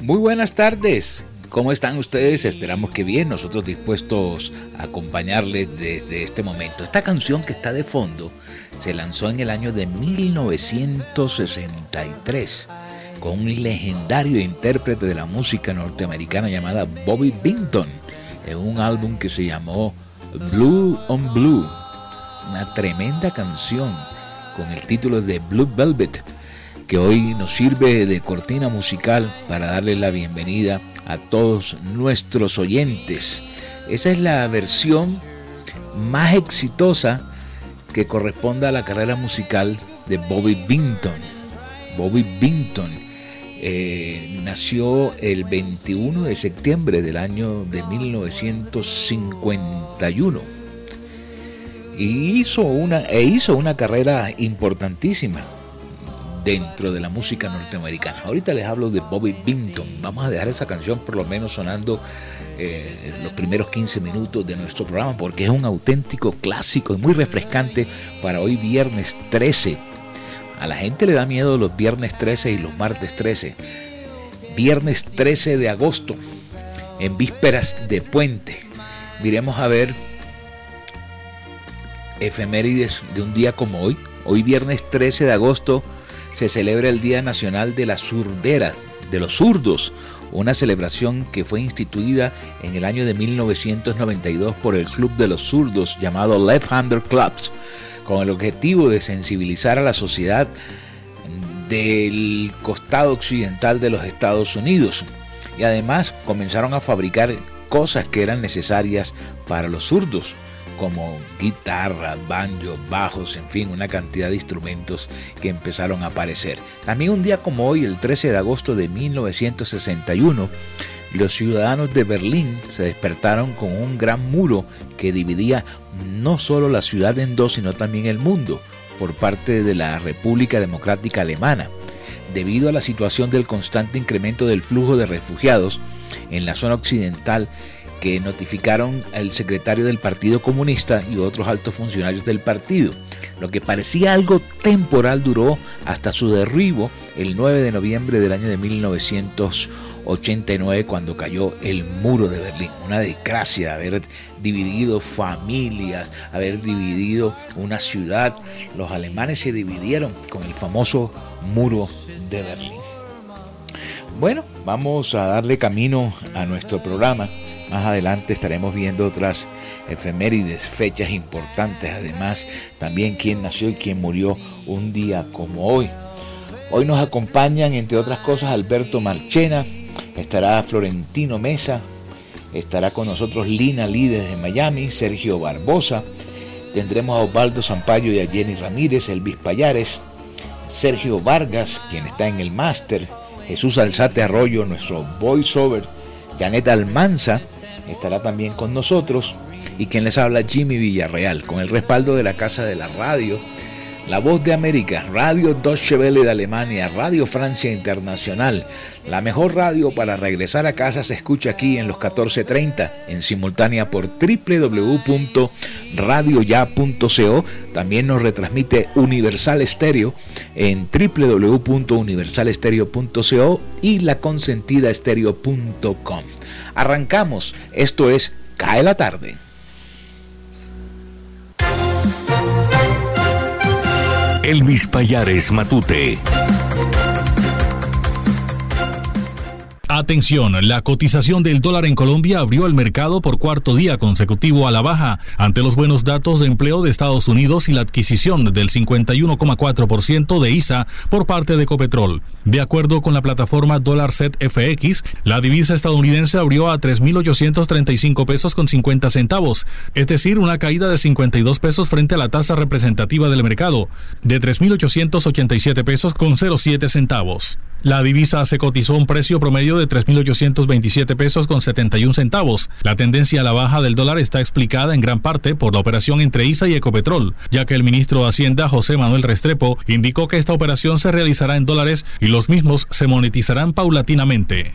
Muy buenas tardes. ¿Cómo están ustedes? Esperamos que bien, nosotros dispuestos a acompañarles desde este momento. Esta canción que está de fondo se lanzó en el año de 1963 con un legendario intérprete de la música norteamericana llamada Bobby Binton en un álbum que se llamó Blue on Blue, una tremenda canción con el título de Blue Velvet, que hoy nos sirve de cortina musical para darle la bienvenida a todos nuestros oyentes. Esa es la versión más exitosa que corresponde a la carrera musical de Bobby Binton. Bobby Binton eh, nació el 21 de septiembre del año de 1951 y hizo una, e hizo una carrera importantísima dentro de la música norteamericana. Ahorita les hablo de Bobby Binton. Vamos a dejar esa canción por lo menos sonando eh, los primeros 15 minutos de nuestro programa porque es un auténtico clásico y muy refrescante para hoy viernes 13 a la gente le da miedo los viernes 13 y los martes 13. Viernes 13 de agosto, en vísperas de puente. Miremos a ver efemérides de un día como hoy. Hoy viernes 13 de agosto se celebra el Día Nacional de la Surdera, de los zurdos, una celebración que fue instituida en el año de 1992 por el Club de los Zurdos llamado Left Hander Clubs con el objetivo de sensibilizar a la sociedad del costado occidental de los Estados Unidos. Y además comenzaron a fabricar cosas que eran necesarias para los zurdos, como guitarras, banjos, bajos, en fin, una cantidad de instrumentos que empezaron a aparecer. También un día como hoy, el 13 de agosto de 1961, los ciudadanos de Berlín se despertaron con un gran muro que dividía no solo la ciudad en dos, sino también el mundo, por parte de la República Democrática Alemana. Debido a la situación del constante incremento del flujo de refugiados en la zona occidental, que notificaron al secretario del Partido Comunista y otros altos funcionarios del partido. Lo que parecía algo temporal duró hasta su derribo el 9 de noviembre del año de 1980 89 cuando cayó el muro de Berlín. Una desgracia haber dividido familias, haber dividido una ciudad. Los alemanes se dividieron con el famoso muro de Berlín. Bueno, vamos a darle camino a nuestro programa. Más adelante estaremos viendo otras efemérides, fechas importantes, además también quién nació y quién murió un día como hoy. Hoy nos acompañan, entre otras cosas, Alberto Marchena, estará Florentino Mesa, Estará con nosotros Lina Líderes de Miami, Sergio Barbosa. Tendremos a Osvaldo Zampayo y a Jenny Ramírez, Elvis Payares, Sergio Vargas, quien está en el máster, Jesús Alzate Arroyo, nuestro voiceover, Janet Almanza estará también con nosotros. Y quien les habla Jimmy Villarreal, con el respaldo de la Casa de la Radio la Voz de América, Radio Deutsche Welle de Alemania, Radio Francia Internacional. La mejor radio para regresar a casa se escucha aquí en los 14:30 en simultánea por www.radioya.co. También nos retransmite Universal Estéreo en www.universalestereo.co y laconsentidaestereo.com. Arrancamos. Esto es Cae la tarde. Elvis Payares Matute. Atención, la cotización del dólar en Colombia abrió el mercado por cuarto día consecutivo a la baja ante los buenos datos de empleo de Estados Unidos y la adquisición del 51,4% de ISA por parte de Ecopetrol. De acuerdo con la plataforma DollarSet FX, la divisa estadounidense abrió a 3.835 pesos con 50 centavos, es decir, una caída de 52 pesos frente a la tasa representativa del mercado, de 3.887 pesos con 07 centavos. La divisa se cotizó a un precio promedio de 3.827 pesos con 71 centavos. La tendencia a la baja del dólar está explicada en gran parte por la operación entre ISA y Ecopetrol, ya que el ministro de Hacienda, José Manuel Restrepo, indicó que esta operación se realizará en dólares y los mismos se monetizarán paulatinamente.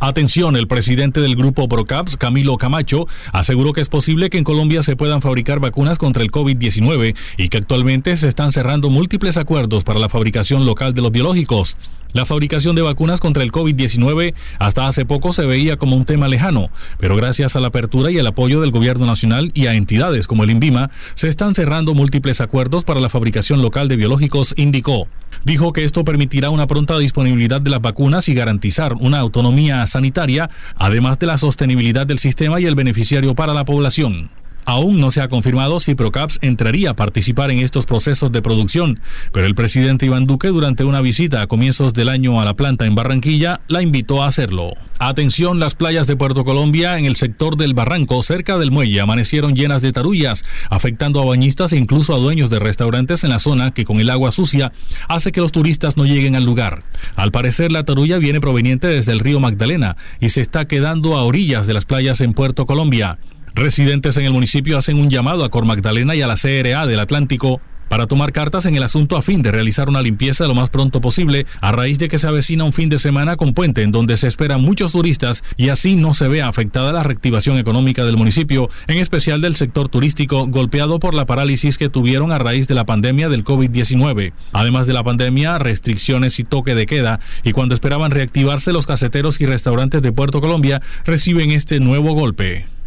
Atención, el presidente del grupo Procaps, Camilo Camacho, aseguró que es posible que en Colombia se puedan fabricar vacunas contra el COVID-19 y que actualmente se están cerrando múltiples acuerdos para la fabricación local de los biológicos. La fabricación de vacunas contra el COVID-19 hasta hace poco se veía como un tema lejano, pero gracias a la apertura y el apoyo del gobierno nacional y a entidades como el INVIMA, se están cerrando múltiples acuerdos para la fabricación local de biológicos, indicó. Dijo que esto permitirá una pronta disponibilidad de las vacunas y garantizar una autonomía sanitaria, además de la sostenibilidad del sistema y el beneficiario para la población. Aún no se ha confirmado si Procaps entraría a participar en estos procesos de producción, pero el presidente Iván Duque durante una visita a comienzos del año a la planta en Barranquilla la invitó a hacerlo. Atención, las playas de Puerto Colombia en el sector del Barranco, cerca del muelle, amanecieron llenas de tarullas, afectando a bañistas e incluso a dueños de restaurantes en la zona que con el agua sucia hace que los turistas no lleguen al lugar. Al parecer la tarulla viene proveniente desde el río Magdalena y se está quedando a orillas de las playas en Puerto Colombia. Residentes en el municipio hacen un llamado a Cor Magdalena y a la CRA del Atlántico para tomar cartas en el asunto a fin de realizar una limpieza lo más pronto posible a raíz de que se avecina un fin de semana con puente en donde se esperan muchos turistas y así no se vea afectada la reactivación económica del municipio, en especial del sector turístico golpeado por la parálisis que tuvieron a raíz de la pandemia del COVID-19. Además de la pandemia, restricciones y toque de queda y cuando esperaban reactivarse los caseteros y restaurantes de Puerto Colombia reciben este nuevo golpe.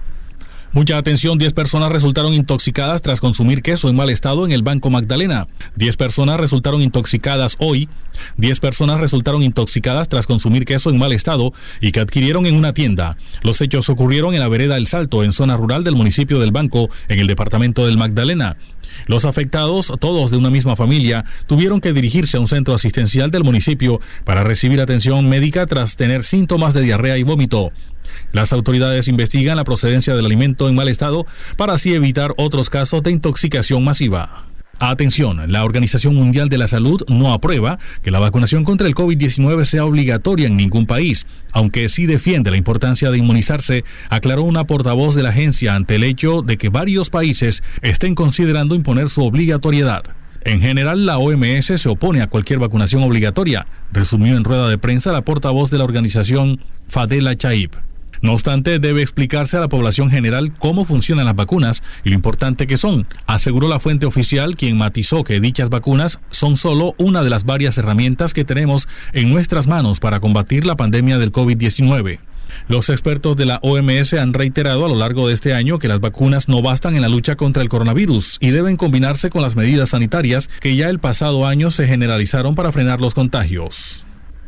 Mucha atención, 10 personas resultaron intoxicadas tras consumir queso en mal estado en el Banco Magdalena. 10 personas resultaron intoxicadas hoy. 10 personas resultaron intoxicadas tras consumir queso en mal estado y que adquirieron en una tienda. Los hechos ocurrieron en la vereda El Salto, en zona rural del municipio del Banco, en el departamento del Magdalena. Los afectados, todos de una misma familia, tuvieron que dirigirse a un centro asistencial del municipio para recibir atención médica tras tener síntomas de diarrea y vómito. Las autoridades investigan la procedencia del alimento en mal estado para así evitar otros casos de intoxicación masiva. Atención, la Organización Mundial de la Salud no aprueba que la vacunación contra el COVID-19 sea obligatoria en ningún país, aunque sí defiende la importancia de inmunizarse, aclaró una portavoz de la agencia ante el hecho de que varios países estén considerando imponer su obligatoriedad. En general, la OMS se opone a cualquier vacunación obligatoria, resumió en rueda de prensa la portavoz de la organización Fadela Chaib. No obstante, debe explicarse a la población general cómo funcionan las vacunas y lo importante que son, aseguró la fuente oficial quien matizó que dichas vacunas son solo una de las varias herramientas que tenemos en nuestras manos para combatir la pandemia del COVID-19. Los expertos de la OMS han reiterado a lo largo de este año que las vacunas no bastan en la lucha contra el coronavirus y deben combinarse con las medidas sanitarias que ya el pasado año se generalizaron para frenar los contagios.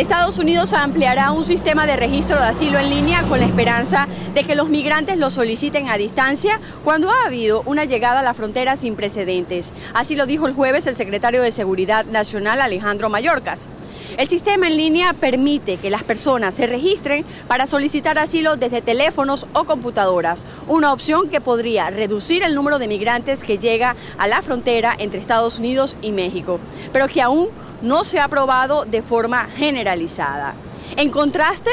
Estados Unidos ampliará un sistema de registro de asilo en línea con la esperanza de que los migrantes lo soliciten a distancia cuando ha habido una llegada a la frontera sin precedentes. Así lo dijo el jueves el secretario de Seguridad Nacional Alejandro Mayorkas. El sistema en línea permite que las personas se registren para solicitar asilo desde teléfonos o computadoras, una opción que podría reducir el número de migrantes que llega a la frontera entre Estados Unidos y México, pero que aún no se ha aprobado de forma generalizada. En contraste,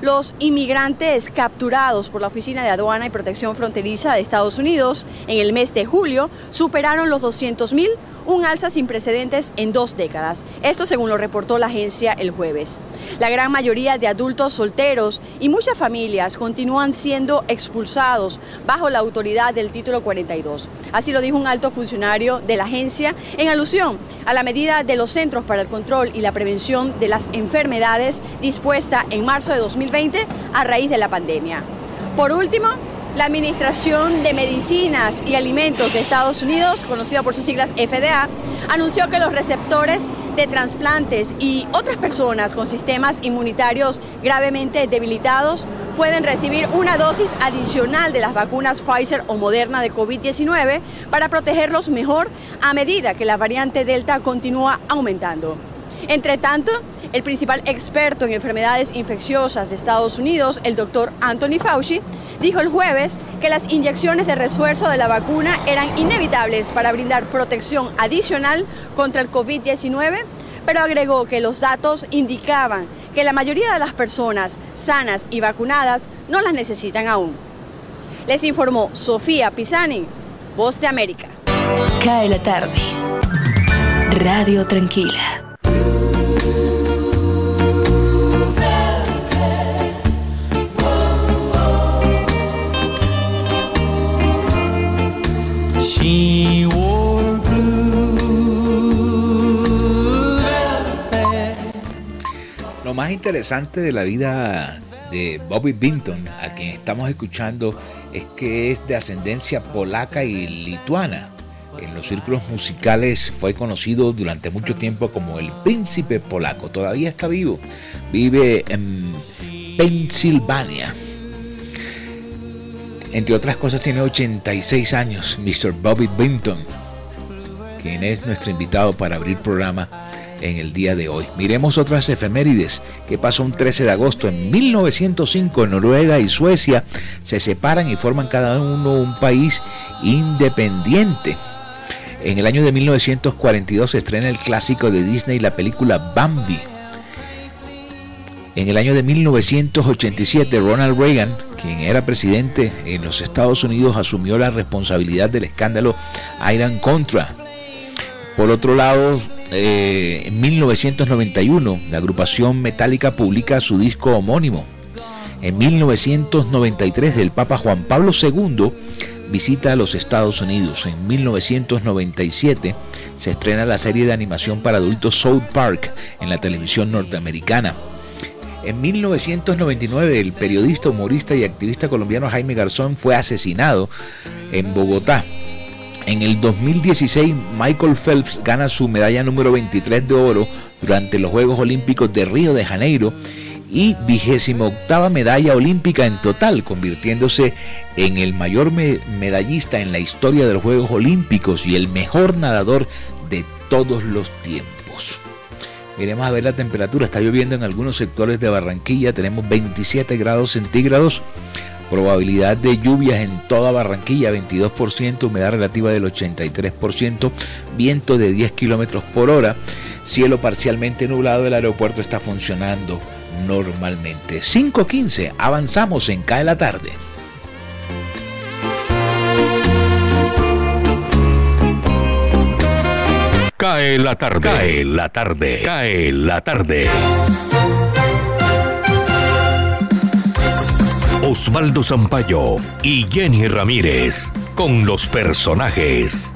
los inmigrantes capturados por la Oficina de Aduana y Protección Fronteriza de Estados Unidos en el mes de julio superaron los 200.000 un alza sin precedentes en dos décadas. Esto según lo reportó la agencia el jueves. La gran mayoría de adultos solteros y muchas familias continúan siendo expulsados bajo la autoridad del título 42. Así lo dijo un alto funcionario de la agencia en alusión a la medida de los Centros para el Control y la Prevención de las Enfermedades dispuesta en marzo de 2020 a raíz de la pandemia. Por último, la Administración de Medicinas y Alimentos de Estados Unidos, conocida por sus siglas FDA, anunció que los receptores de trasplantes y otras personas con sistemas inmunitarios gravemente debilitados pueden recibir una dosis adicional de las vacunas Pfizer o Moderna de COVID-19 para protegerlos mejor a medida que la variante Delta continúa aumentando. Entre tanto, el principal experto en enfermedades infecciosas de Estados Unidos, el doctor Anthony Fauci, dijo el jueves que las inyecciones de refuerzo de la vacuna eran inevitables para brindar protección adicional contra el COVID-19, pero agregó que los datos indicaban que la mayoría de las personas sanas y vacunadas no las necesitan aún. Les informó Sofía Pisani, Voz de América. Cae la tarde. Radio Tranquila. Lo más interesante de la vida de Bobby Binton, a quien estamos escuchando, es que es de ascendencia polaca y lituana. En los círculos musicales fue conocido durante mucho tiempo como el príncipe polaco. Todavía está vivo. Vive en Pensilvania. Entre otras cosas tiene 86 años, Mr. Bobby Binton, quien es nuestro invitado para abrir programa en el día de hoy. Miremos otras efemérides que pasó un 13 de agosto en 1905 Noruega y Suecia se separan y forman cada uno un país independiente. En el año de 1942 se estrena el clásico de Disney, la película Bambi. En el año de 1987 Ronald Reagan quien era presidente en los Estados Unidos, asumió la responsabilidad del escándalo Iran Contra. Por otro lado, eh, en 1991, la agrupación Metallica publica su disco homónimo. En 1993, el Papa Juan Pablo II visita a los Estados Unidos. En 1997 se estrena la serie de animación para adultos South Park en la televisión norteamericana. En 1999, el periodista, humorista y activista colombiano Jaime Garzón fue asesinado en Bogotá. En el 2016, Michael Phelps gana su medalla número 23 de oro durante los Juegos Olímpicos de Río de Janeiro y vigésimo octava medalla olímpica en total, convirtiéndose en el mayor medallista en la historia de los Juegos Olímpicos y el mejor nadador de todos los tiempos. Iremos a ver la temperatura. Está lloviendo en algunos sectores de Barranquilla. Tenemos 27 grados centígrados. Probabilidad de lluvias en toda Barranquilla, 22%, humedad relativa del 83%, viento de 10 kilómetros por hora, cielo parcialmente nublado, el aeropuerto está funcionando normalmente. 5.15, avanzamos en CAE la tarde. Cae la tarde. Cae la tarde. Cae la tarde. Osvaldo Zampayo y Jenny Ramírez con los personajes.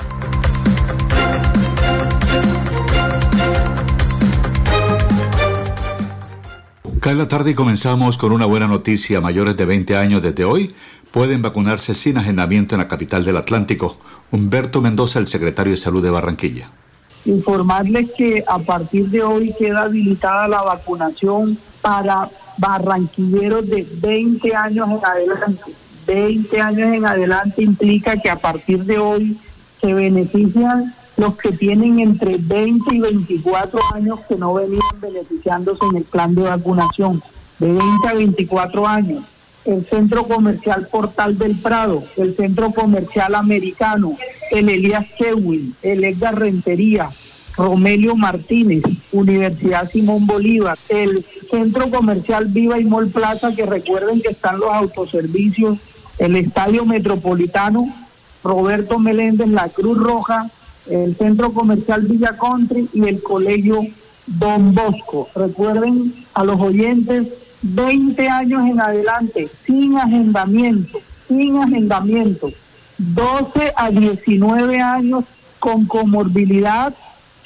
Cae la tarde y comenzamos con una buena noticia. Mayores de 20 años desde hoy pueden vacunarse sin agendamiento en la capital del Atlántico. Humberto Mendoza, el secretario de Salud de Barranquilla. Informarles que a partir de hoy queda habilitada la vacunación para barranquilleros de 20 años en adelante. 20 años en adelante implica que a partir de hoy se benefician los que tienen entre 20 y 24 años que no venían beneficiándose en el plan de vacunación, de 20 a 24 años. El Centro Comercial Portal del Prado, el Centro Comercial Americano, el Elías Kewin, el Edgar Rentería, Romelio Martínez, Universidad Simón Bolívar, el Centro Comercial Viva y Mall Plaza, que recuerden que están los autoservicios, el Estadio Metropolitano, Roberto Meléndez, la Cruz Roja, el Centro Comercial Villa Country y el Colegio Don Bosco. Recuerden a los oyentes, 20 años en adelante, sin agendamiento, sin agendamiento, 12 a 19 años con comorbilidad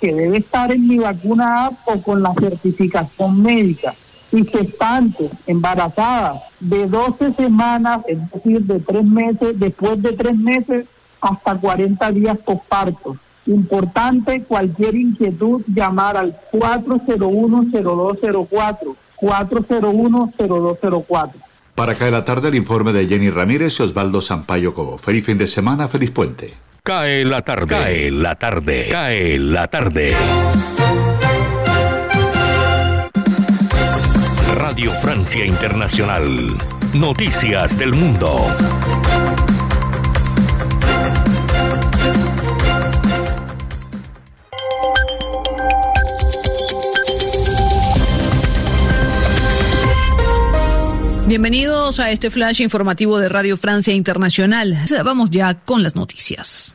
que debe estar en mi vacuna app o con la certificación médica y gestantes, embarazadas de 12 semanas, es decir, de tres meses, después de tres meses hasta 40 días posparto. Importante, cualquier inquietud, llamar al 401-0204, 401-0204. Para caer la tarde, el informe de Jenny Ramírez y Osvaldo Sampaio Cobo. Feliz fin de semana, feliz puente. Cae la tarde, cae la tarde, cae la tarde. Radio Francia Internacional. Noticias del Mundo. Bienvenidos a este flash informativo de Radio Francia Internacional. Vamos ya con las noticias.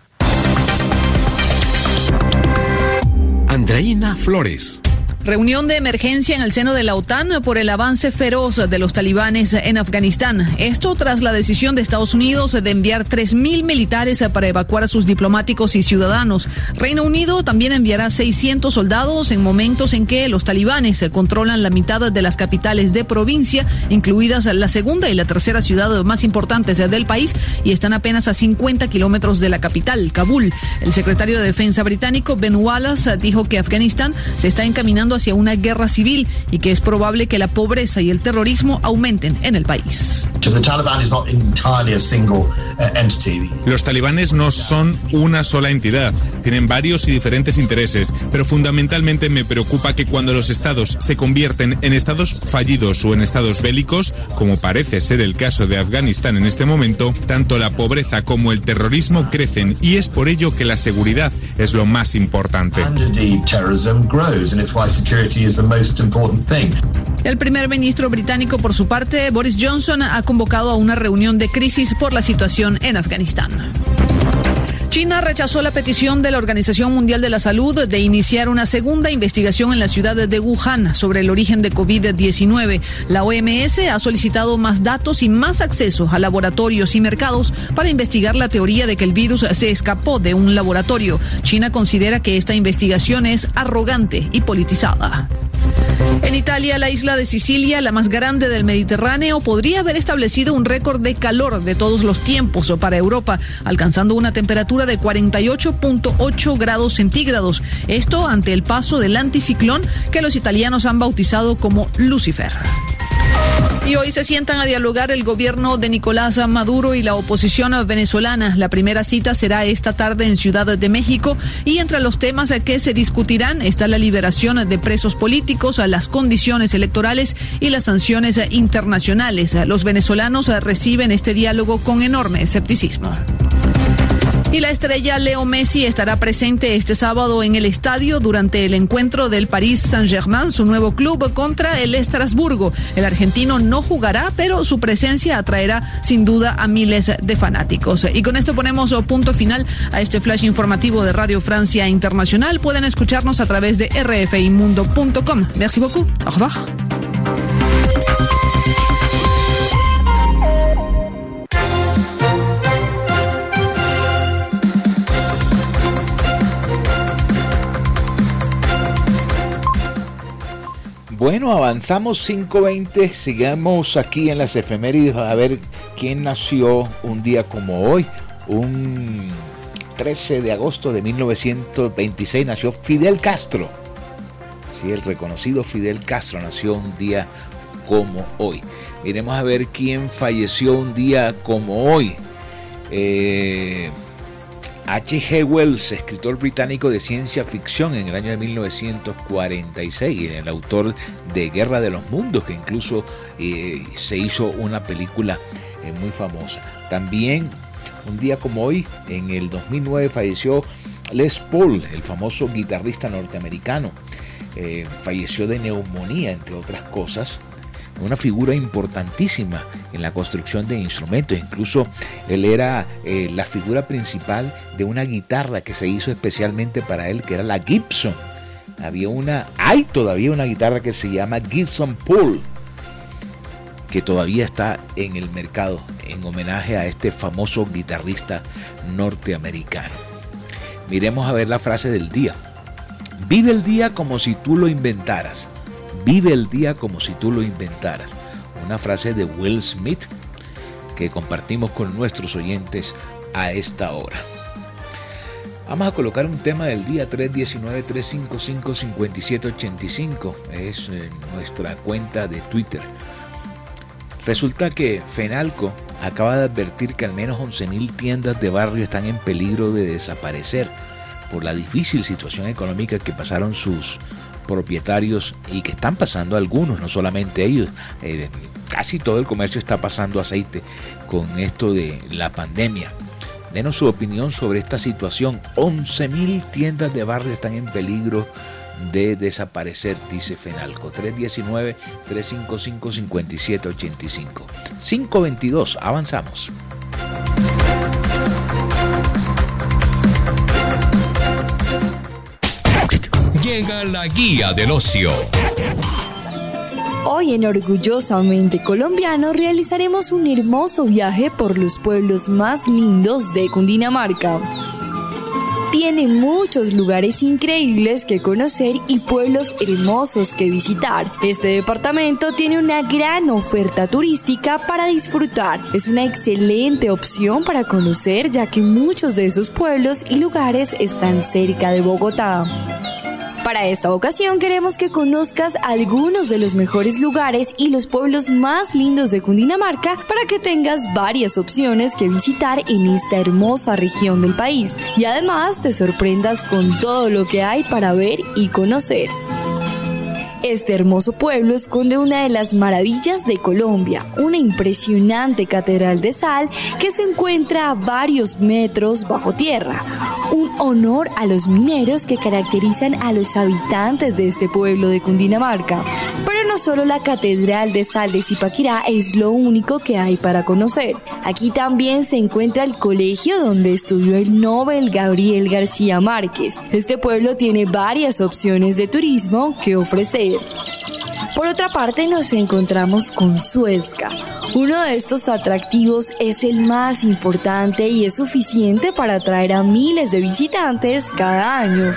Andreina Flores. Reunión de emergencia en el seno de la OTAN por el avance feroz de los talibanes en Afganistán. Esto tras la decisión de Estados Unidos de enviar 3.000 militares para evacuar a sus diplomáticos y ciudadanos. Reino Unido también enviará 600 soldados en momentos en que los talibanes controlan la mitad de las capitales de provincia, incluidas la segunda y la tercera ciudad más importantes del país, y están apenas a 50 kilómetros de la capital, Kabul. El secretario de Defensa británico, Ben Wallace, dijo que Afganistán se está encaminando hacia una guerra civil y que es probable que la pobreza y el terrorismo aumenten en el país. Los talibanes no son una sola entidad, tienen varios y diferentes intereses, pero fundamentalmente me preocupa que cuando los estados se convierten en estados fallidos o en estados bélicos, como parece ser el caso de Afganistán en este momento, tanto la pobreza como el terrorismo crecen y es por ello que la seguridad es lo más importante. El primer ministro británico, por su parte, Boris Johnson, ha convocado a una reunión de crisis por la situación en Afganistán. China rechazó la petición de la Organización Mundial de la Salud de iniciar una segunda investigación en la ciudad de Wuhan sobre el origen de COVID-19. La OMS ha solicitado más datos y más acceso a laboratorios y mercados para investigar la teoría de que el virus se escapó de un laboratorio. China considera que esta investigación es arrogante y politizada. En Italia, la isla de Sicilia, la más grande del Mediterráneo, podría haber establecido un récord de calor de todos los tiempos para Europa, alcanzando una temperatura de 48.8 grados centígrados. Esto ante el paso del anticiclón que los italianos han bautizado como Lucifer. Y hoy se sientan a dialogar el gobierno de Nicolás Maduro y la oposición venezolana. La primera cita será esta tarde en Ciudad de México y entre los temas que se discutirán está la liberación de presos políticos, las condiciones electorales y las sanciones internacionales. Los venezolanos reciben este diálogo con enorme escepticismo. Y la estrella Leo Messi estará presente este sábado en el estadio durante el encuentro del Paris Saint-Germain, su nuevo club, contra el Estrasburgo. El argentino no jugará, pero su presencia atraerá sin duda a miles de fanáticos. Y con esto ponemos punto final a este flash informativo de Radio Francia Internacional. Pueden escucharnos a través de rfimundo.com. Merci beaucoup. Au revoir. Bueno, avanzamos 5.20, sigamos aquí en las efemérides a ver quién nació un día como hoy, un 13 de agosto de 1926 nació Fidel Castro. Sí, el reconocido Fidel Castro nació un día como hoy. Miremos a ver quién falleció un día como hoy. Eh, H.G. Wells, escritor británico de ciencia ficción en el año de 1946, el autor de Guerra de los Mundos, que incluso eh, se hizo una película eh, muy famosa. También, un día como hoy, en el 2009, falleció Les Paul, el famoso guitarrista norteamericano. Eh, falleció de neumonía, entre otras cosas, una figura importantísima en la construcción de instrumentos. Incluso él era eh, la figura principal de una guitarra que se hizo especialmente para él, que era la Gibson. Había una, hay todavía una guitarra que se llama Gibson Paul, que todavía está en el mercado en homenaje a este famoso guitarrista norteamericano. Miremos a ver la frase del día. Vive el día como si tú lo inventaras. Vive el día como si tú lo inventaras. Una frase de Will Smith que compartimos con nuestros oyentes a esta hora. Vamos a colocar un tema del día 319-355-5785. Es eh, nuestra cuenta de Twitter. Resulta que Fenalco acaba de advertir que al menos 11.000 tiendas de barrio están en peligro de desaparecer por la difícil situación económica que pasaron sus propietarios y que están pasando algunos, no solamente ellos. Eh, casi todo el comercio está pasando aceite con esto de la pandemia. Denos su opinión sobre esta situación. 11.000 tiendas de barrio están en peligro de desaparecer, dice Fenalco. 319-355-5785. 522, avanzamos. Llega la guía del ocio. Hoy en Orgullosamente Colombiano realizaremos un hermoso viaje por los pueblos más lindos de Cundinamarca. Tiene muchos lugares increíbles que conocer y pueblos hermosos que visitar. Este departamento tiene una gran oferta turística para disfrutar. Es una excelente opción para conocer ya que muchos de esos pueblos y lugares están cerca de Bogotá. Para esta ocasión queremos que conozcas algunos de los mejores lugares y los pueblos más lindos de Cundinamarca para que tengas varias opciones que visitar en esta hermosa región del país y además te sorprendas con todo lo que hay para ver y conocer. Este hermoso pueblo esconde una de las maravillas de Colombia, una impresionante catedral de sal que se encuentra a varios metros bajo tierra. Un honor a los mineros que caracterizan a los habitantes de este pueblo de Cundinamarca. No solo la catedral de sal de Zipaquirá es lo único que hay para conocer. Aquí también se encuentra el colegio donde estudió el Nobel Gabriel García Márquez. Este pueblo tiene varias opciones de turismo que ofrecer. Por otra parte, nos encontramos con Suezca. Uno de estos atractivos es el más importante y es suficiente para atraer a miles de visitantes cada año.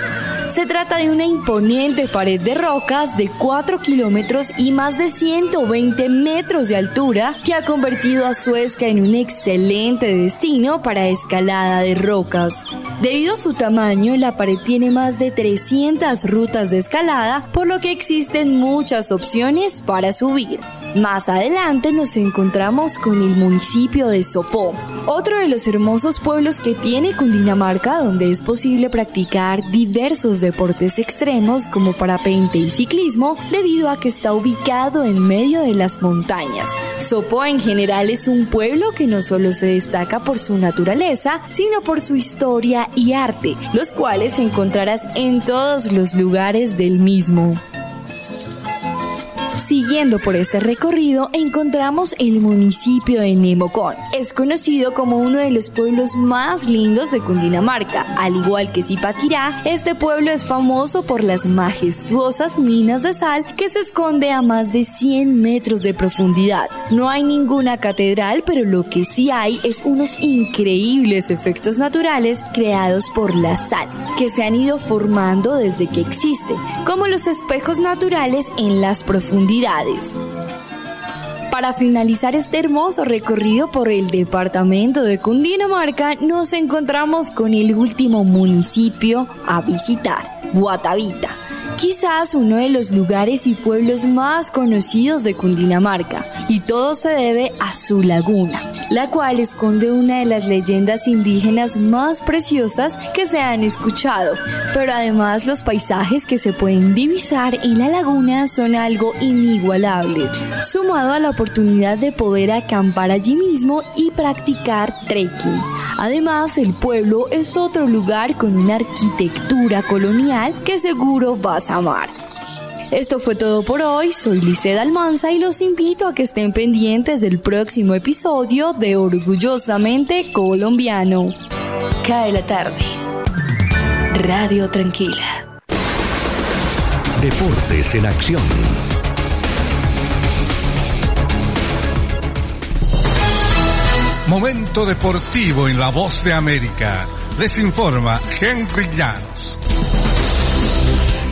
Se trata de una imponente pared de rocas de 4 kilómetros y más de 120 metros de altura que ha convertido a Suezca en un excelente destino para escalada de rocas. Debido a su tamaño, la pared tiene más de 300 rutas de escalada, por lo que existen muchas opciones para subir. Más adelante nos encontramos con el municipio de Sopó, otro de los hermosos pueblos que tiene Cundinamarca donde es posible practicar diversos deportes extremos como parapente y ciclismo debido a que está ubicado en medio de las montañas. Sopó en general es un pueblo que no solo se destaca por su naturaleza, sino por su historia y arte, los cuales encontrarás en todos los lugares del mismo. Siguiendo por este recorrido encontramos el municipio de Nemocón. Es conocido como uno de los pueblos más lindos de Cundinamarca. Al igual que Zipaquirá, este pueblo es famoso por las majestuosas minas de sal que se esconde a más de 100 metros de profundidad. No hay ninguna catedral, pero lo que sí hay es unos increíbles efectos naturales creados por la sal, que se han ido formando desde que existe, como los espejos naturales en las profundidades. Para finalizar este hermoso recorrido por el departamento de Cundinamarca, nos encontramos con el último municipio a visitar, Guatavita quizás uno de los lugares y pueblos más conocidos de Cundinamarca, y todo se debe a su laguna, la cual esconde una de las leyendas indígenas más preciosas que se han escuchado, pero además los paisajes que se pueden divisar en la laguna son algo inigualable, sumado a la oportunidad de poder acampar allí mismo y practicar trekking. Además, el pueblo es otro lugar con una arquitectura colonial que seguro vas amar. Esto fue todo por hoy, soy Lice Almanza y los invito a que estén pendientes del próximo episodio de Orgullosamente Colombiano. Cae la tarde. Radio Tranquila. Deportes en acción. Momento deportivo en la voz de América. Les informa Henry Llanos.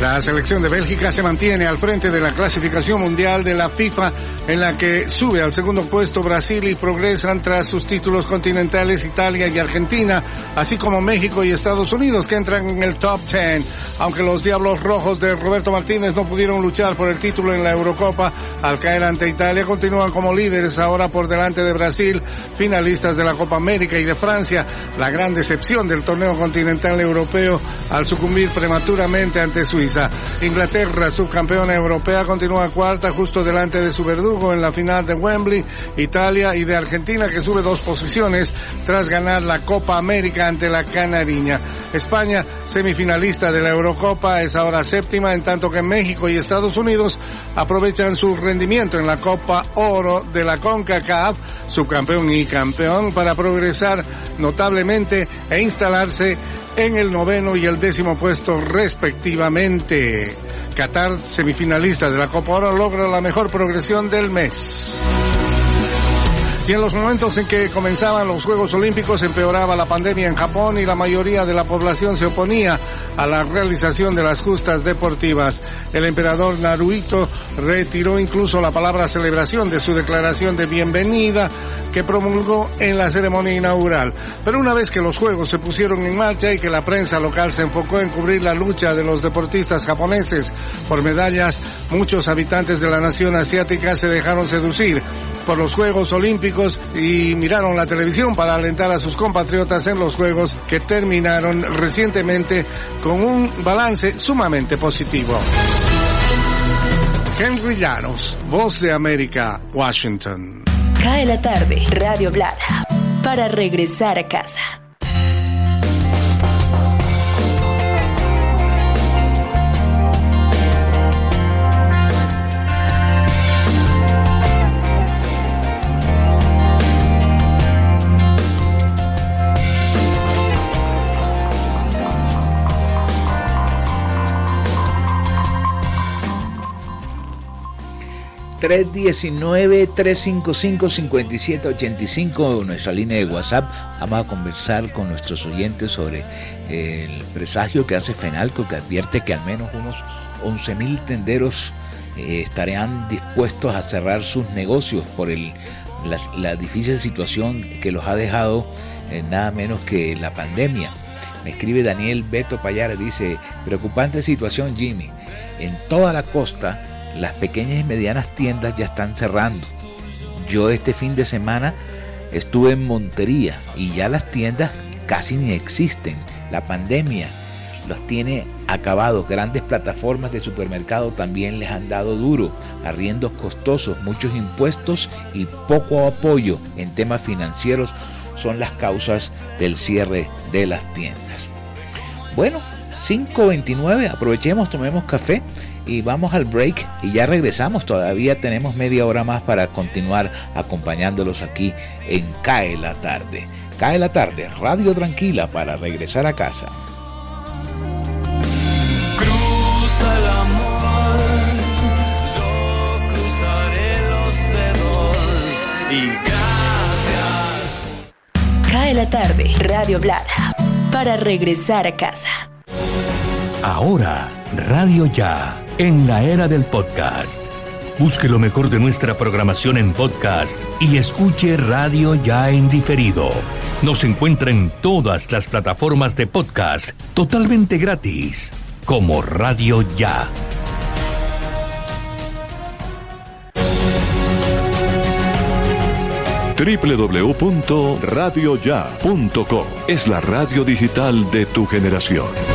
La selección de Bélgica se mantiene al frente de la clasificación mundial de la FIFA en la que sube al segundo puesto Brasil y progresan tras sus títulos continentales Italia y Argentina, así como México y Estados Unidos que entran en el top 10. Aunque los Diablos Rojos de Roberto Martínez no pudieron luchar por el título en la Eurocopa al caer ante Italia, continúan como líderes ahora por delante de Brasil, finalistas de la Copa América y de Francia, la gran decepción del torneo continental europeo al sucumbir prematuramente ante Suiza. Inglaterra, subcampeona europea, continúa cuarta justo delante de su verdugo en la final de Wembley. Italia y de Argentina que sube dos posiciones tras ganar la Copa América ante la Canariña. España, semifinalista de la Eurocopa, es ahora séptima, en tanto que México y Estados Unidos aprovechan su rendimiento en la Copa Oro de la CONCACAF, subcampeón y campeón, para progresar notablemente e instalarse en el noveno y el décimo puesto respectivamente. Qatar, semifinalista de la Copa Oro, logra la mejor progresión del mes. Y en los momentos en que comenzaban los Juegos Olímpicos empeoraba la pandemia en Japón y la mayoría de la población se oponía a la realización de las justas deportivas. El emperador Naruhito retiró incluso la palabra celebración de su declaración de bienvenida que promulgó en la ceremonia inaugural. Pero una vez que los Juegos se pusieron en marcha y que la prensa local se enfocó en cubrir la lucha de los deportistas japoneses por medallas, muchos habitantes de la nación asiática se dejaron seducir por los Juegos Olímpicos y miraron la televisión para alentar a sus compatriotas en los Juegos que terminaron recientemente con un balance sumamente positivo. Henry Llanos, Voz de América, Washington. Cae la tarde, Radio Blada, para regresar a casa. ...319-355-5785... nuestra línea de WhatsApp. Vamos a conversar con nuestros oyentes sobre el presagio que hace FENALCO... que advierte que al menos unos 11.000 tenderos eh, estarán dispuestos a cerrar sus negocios por el, la, difícil situación que los ha dejado eh, nada menos que la pandemia. Me escribe Daniel Beto Payara, dice, preocupante situación Jimmy. En toda la costa las pequeñas y medianas tiendas ya están cerrando. Yo este fin de semana estuve en Montería y ya las tiendas casi ni existen. La pandemia los tiene acabados. Grandes plataformas de supermercado también les han dado duro. Arriendos costosos, muchos impuestos y poco apoyo en temas financieros son las causas del cierre de las tiendas. Bueno, 5.29, aprovechemos, tomemos café y vamos al break y ya regresamos. Todavía tenemos media hora más para continuar acompañándolos aquí en Cae la tarde. Cae la tarde, radio tranquila para regresar a casa. Cruza el amor, yo cruzaré los dedos y gracias. Cae la tarde, Radio Blada, para regresar a casa. Ahora, Radio Ya en la era del podcast. Busque lo mejor de nuestra programación en podcast y escuche Radio Ya en diferido. Nos encuentra en todas las plataformas de podcast totalmente gratis, como Radio Ya. www.radioya.com es la radio digital de tu generación.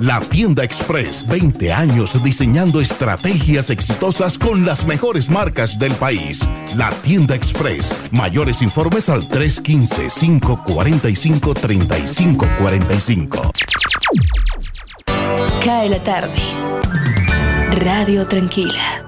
La tienda Express, 20 años diseñando estrategias exitosas con las mejores marcas del país. La tienda Express, mayores informes al 315-545-3545. Cae la tarde. Radio Tranquila.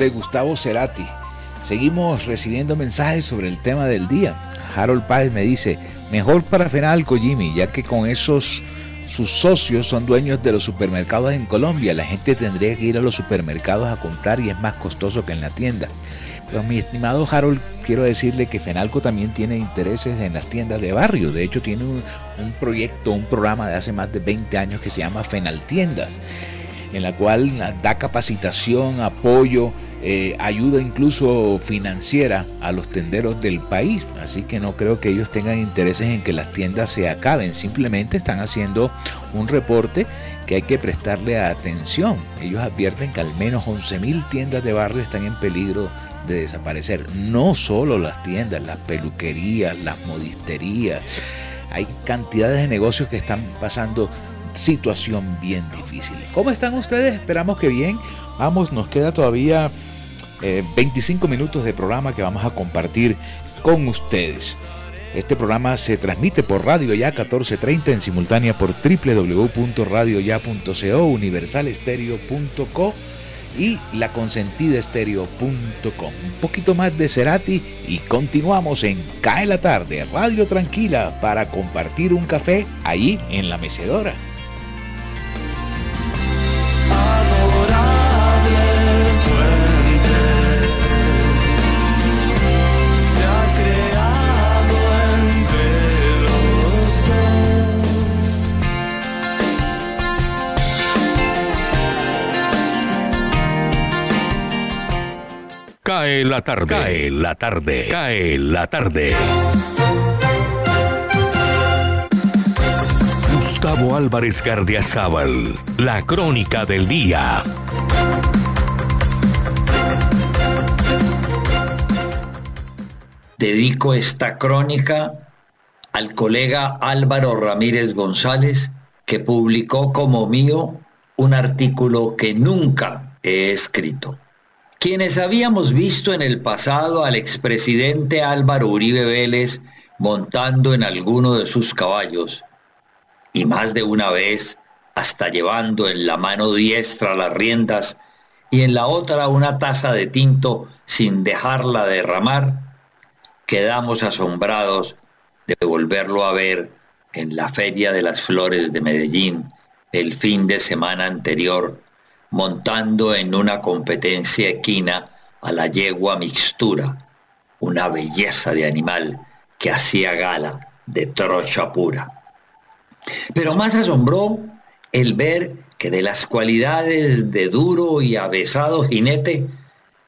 De Gustavo Cerati. Seguimos recibiendo mensajes sobre el tema del día. Harold Páez me dice, mejor para Fenalco, Jimmy, ya que con esos sus socios son dueños de los supermercados en Colombia. La gente tendría que ir a los supermercados a comprar y es más costoso que en la tienda. Pero mi estimado Harold, quiero decirle que Fenalco también tiene intereses en las tiendas de barrio. De hecho, tiene un, un proyecto, un programa de hace más de 20 años que se llama Fenal Tiendas, en la cual da capacitación, apoyo, eh, ayuda incluso financiera a los tenderos del país. Así que no creo que ellos tengan intereses en que las tiendas se acaben. Simplemente están haciendo un reporte que hay que prestarle atención. Ellos advierten que al menos 11.000 tiendas de barrio están en peligro de desaparecer. No solo las tiendas, las peluquerías, las modisterías. Hay cantidades de negocios que están pasando situación bien difícil. ¿Cómo están ustedes? Esperamos que bien. Vamos, nos queda todavía eh, 25 minutos de programa que vamos a compartir con ustedes. Este programa se transmite por Radio Ya 1430 en simultánea por www.radioya.co, universalestereo.co y laconsentidaestereo.com. Un poquito más de Cerati y continuamos en Cae la tarde, Radio Tranquila, para compartir un café allí en la mecedora. Cae la tarde. Cae la tarde. Cae la tarde. Gustavo Álvarez Gardiazabal, la crónica del día. Dedico esta crónica al colega Álvaro Ramírez González, que publicó como mío un artículo que nunca he escrito. Quienes habíamos visto en el pasado al expresidente Álvaro Uribe Vélez montando en alguno de sus caballos, y más de una vez hasta llevando en la mano diestra las riendas y en la otra una taza de tinto sin dejarla derramar, quedamos asombrados de volverlo a ver en la Feria de las Flores de Medellín el fin de semana anterior, montando en una competencia equina a la yegua mixtura, una belleza de animal que hacía gala de trocha pura. Pero más asombró el ver que de las cualidades de duro y avesado jinete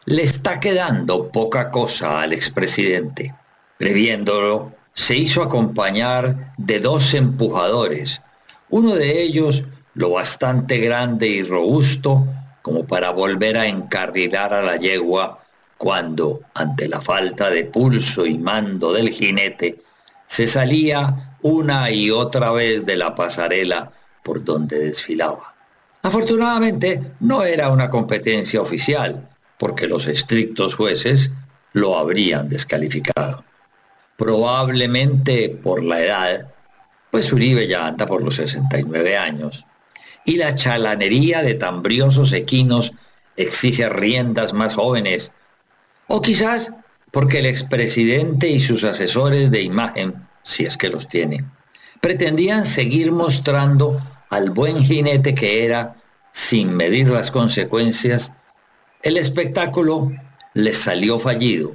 le está quedando poca cosa al expresidente. Previéndolo, se hizo acompañar de dos empujadores, uno de ellos lo bastante grande y robusto como para volver a encarrilar a la yegua cuando, ante la falta de pulso y mando del jinete, se salía una y otra vez de la pasarela por donde desfilaba. Afortunadamente no era una competencia oficial, porque los estrictos jueces lo habrían descalificado. Probablemente por la edad, pues Uribe ya anda por los 69 años, y la chalanería de tan briosos equinos exige riendas más jóvenes, o quizás porque el expresidente y sus asesores de imagen, si es que los tiene, pretendían seguir mostrando al buen jinete que era sin medir las consecuencias, el espectáculo les salió fallido.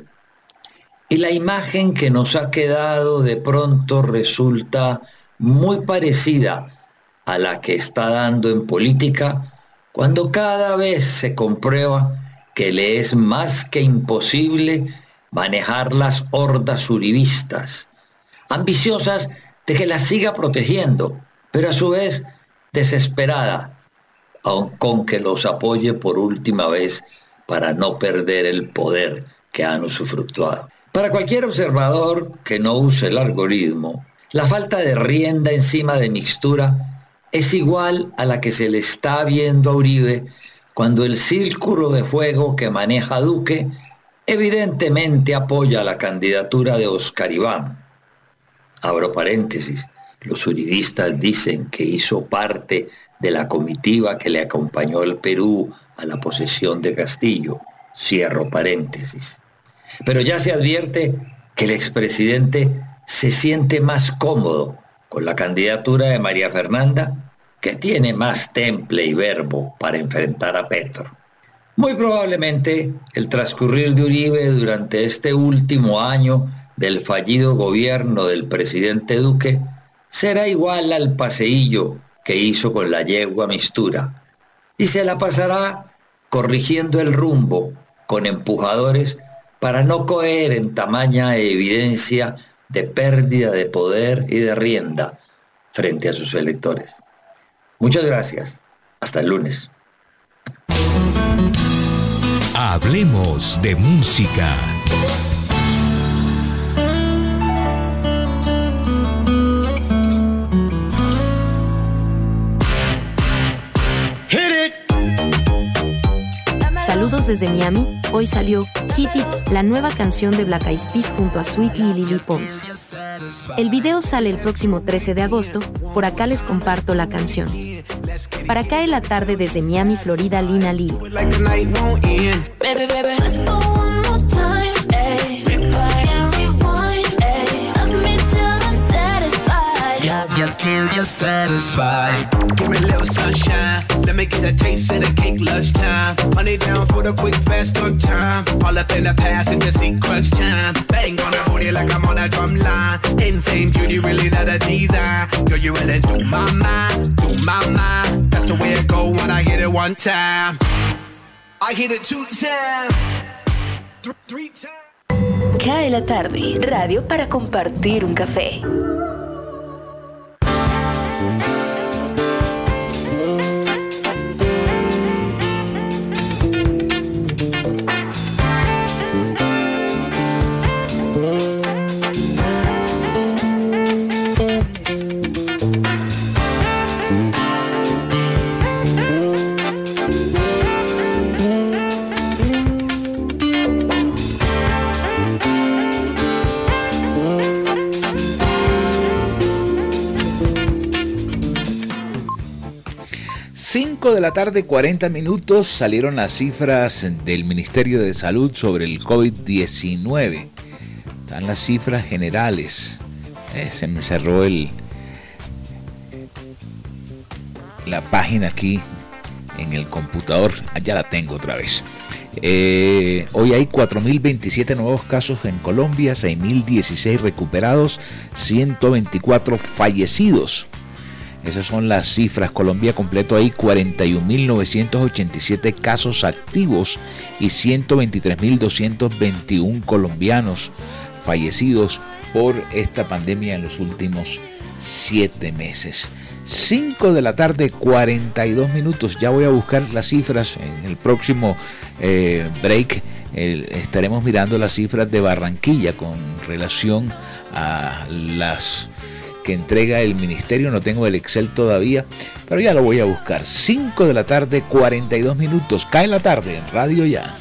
Y la imagen que nos ha quedado de pronto resulta muy parecida a la que está dando en política cuando cada vez se comprueba que le es más que imposible manejar las hordas uribistas, ambiciosas de que las siga protegiendo, pero a su vez desesperada con que los apoye por última vez para no perder el poder que han usufructuado. Para cualquier observador que no use el algoritmo, la falta de rienda encima de mixtura es igual a la que se le está viendo a Uribe cuando el círculo de fuego que maneja Duque evidentemente apoya la candidatura de Oscar Iván. Abro paréntesis, los uribistas dicen que hizo parte de la comitiva que le acompañó al Perú a la posesión de Castillo. Cierro paréntesis. Pero ya se advierte que el expresidente se siente más cómodo con la candidatura de María Fernanda, que tiene más temple y verbo para enfrentar a Petro. Muy probablemente el transcurrir de Uribe durante este último año del fallido gobierno del presidente Duque será igual al paseillo que hizo con la yegua mistura y se la pasará corrigiendo el rumbo con empujadores para no coger en tamaña evidencia de pérdida de poder y de rienda frente a sus electores. Muchas gracias. Hasta el lunes. Hablemos de música. Saludos desde Miami. Hoy salió Hit It, la nueva canción de Black Eyed Peas junto a Sweetie y Lily Pons. El video sale el próximo 13 de agosto. Por acá les comparto la canción. Para cae la tarde desde Miami, Florida, Lina Lee. You till you're satisfied. Give me a little sunshine. Let me get a taste of the cake lunchtime. Money down for the quick, fast, good time. All up in the past and just see crunch time. Bang on the booty like I'm on a drum line. Insane beauty, really not a design. Girl, you really do my mind, do my mind. That's the way it go when I hit it one time. I hit it two times, th three times. Cae la tarde, radio para compartir un café. 5 de la tarde, 40 minutos, salieron las cifras del Ministerio de Salud sobre el COVID-19. Están las cifras generales. Eh, se me cerró el, la página aquí en el computador. Ya la tengo otra vez. Eh, hoy hay 4.027 nuevos casos en Colombia, 6.016 recuperados, 124 fallecidos. Esas son las cifras. Colombia completo hay 41.987 casos activos y 123.221 colombianos fallecidos por esta pandemia en los últimos siete meses. 5 de la tarde, 42 minutos. Ya voy a buscar las cifras en el próximo eh, break. estaremos mirando las cifras de Barranquilla con relación a las que entrega el ministerio. No tengo el Excel todavía, pero ya lo voy a buscar. 5 de la tarde, 42 minutos. Cae la tarde en Radio Ya.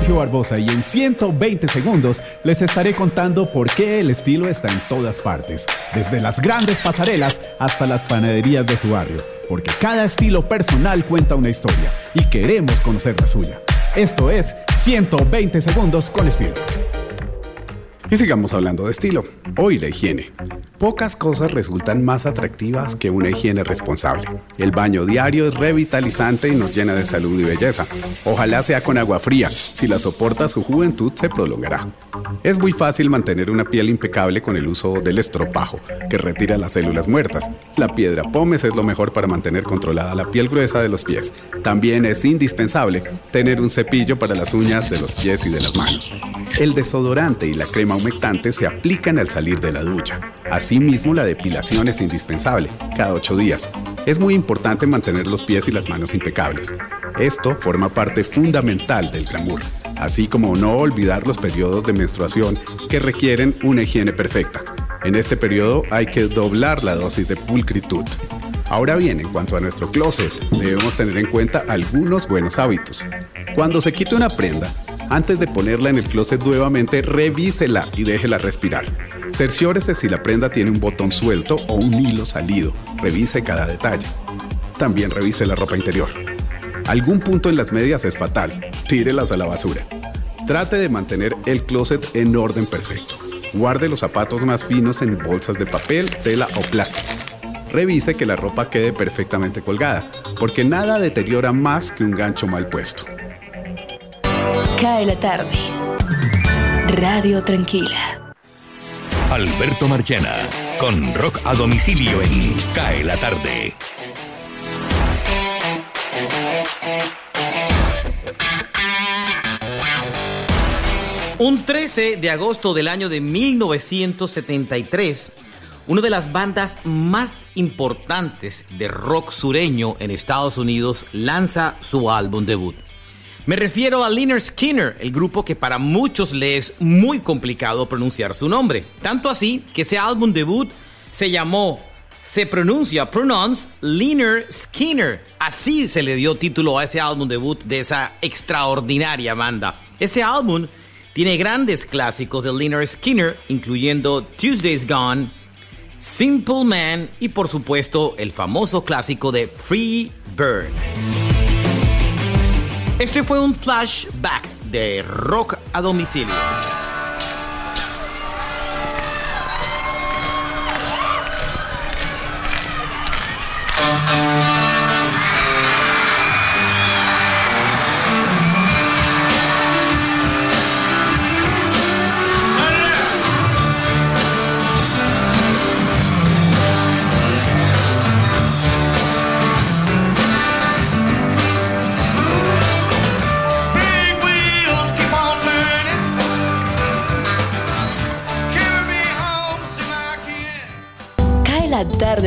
Sergio Barbosa y en 120 segundos les estaré contando por qué el estilo está en todas partes, desde las grandes pasarelas hasta las panaderías de su barrio, porque cada estilo personal cuenta una historia y queremos conocer la suya. Esto es 120 segundos con estilo. Y sigamos hablando de estilo. Hoy la higiene. Pocas cosas resultan más atractivas que una higiene responsable. El baño diario es revitalizante y nos llena de salud y belleza. Ojalá sea con agua fría. Si la soporta su juventud se prolongará. Es muy fácil mantener una piel impecable con el uso del estropajo, que retira las células muertas. La piedra pómez es lo mejor para mantener controlada la piel gruesa de los pies. También es indispensable tener un cepillo para las uñas de los pies y de las manos. El desodorante y la crema se aplican al salir de la ducha. Asimismo, la depilación es indispensable, cada 8 días. Es muy importante mantener los pies y las manos impecables. Esto forma parte fundamental del glamour, así como no olvidar los periodos de menstruación que requieren una higiene perfecta. En este periodo hay que doblar la dosis de pulcritud. Ahora bien, en cuanto a nuestro closet, debemos tener en cuenta algunos buenos hábitos. Cuando se quite una prenda, antes de ponerla en el closet nuevamente, revísela y déjela respirar. Cerciórese si la prenda tiene un botón suelto o un hilo salido. Revise cada detalle. También revise la ropa interior. Algún punto en las medias es fatal. Tírelas a la basura. Trate de mantener el closet en orden perfecto. Guarde los zapatos más finos en bolsas de papel, tela o plástico. Revise que la ropa quede perfectamente colgada, porque nada deteriora más que un gancho mal puesto. Cae la tarde. Radio Tranquila. Alberto Marchena, con rock a domicilio en Cae la tarde. Un 13 de agosto del año de 1973, una de las bandas más importantes de rock sureño en Estados Unidos lanza su álbum debut. Me refiero a Liner Skinner, el grupo que para muchos le es muy complicado pronunciar su nombre. Tanto así que ese álbum debut se llamó, se pronuncia, pronounce, Liner Skinner. Así se le dio título a ese álbum debut de esa extraordinaria banda. Ese álbum tiene grandes clásicos de Liner Skinner, incluyendo Tuesday's Gone, Simple Man y por supuesto el famoso clásico de Free Bird. Este fue un flashback de rock a domicilio.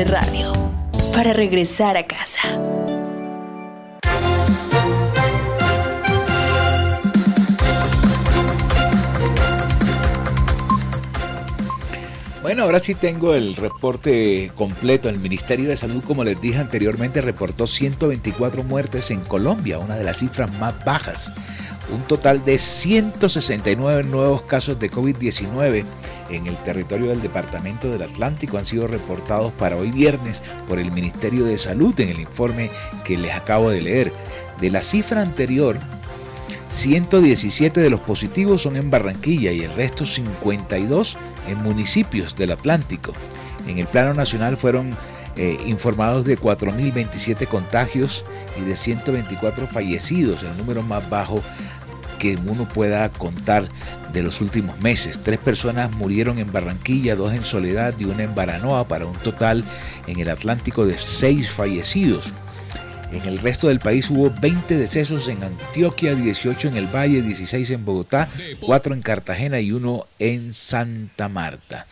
Radio para regresar a casa. Bueno, ahora sí tengo el reporte completo. El Ministerio de Salud, como les dije anteriormente, reportó 124 muertes en Colombia, una de las cifras más bajas. Un total de 169 nuevos casos de COVID-19 en el territorio del Departamento del Atlántico han sido reportados para hoy viernes por el Ministerio de Salud en el informe que les acabo de leer. De la cifra anterior, 117 de los positivos son en Barranquilla y el resto 52 en municipios del Atlántico. En el plano nacional fueron eh, informados de 4.027 contagios y de 124 fallecidos, el número más bajo que uno pueda contar de los últimos meses. Tres personas murieron en Barranquilla, dos en Soledad y una en Baranoa, para un total en el Atlántico de seis fallecidos. En el resto del país hubo 20 decesos en Antioquia, 18 en el Valle, 16 en Bogotá, 4 en Cartagena y 1 en Santa Marta.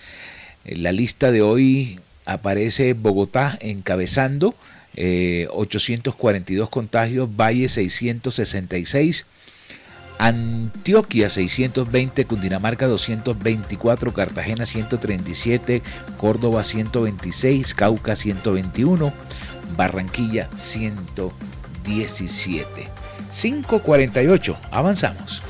En la lista de hoy aparece Bogotá encabezando, 842 eh, contagios, Valle 666, Antioquia 620, Cundinamarca 224, Cartagena 137, Córdoba 126, Cauca 121. Barranquilla 117. 548. Avanzamos.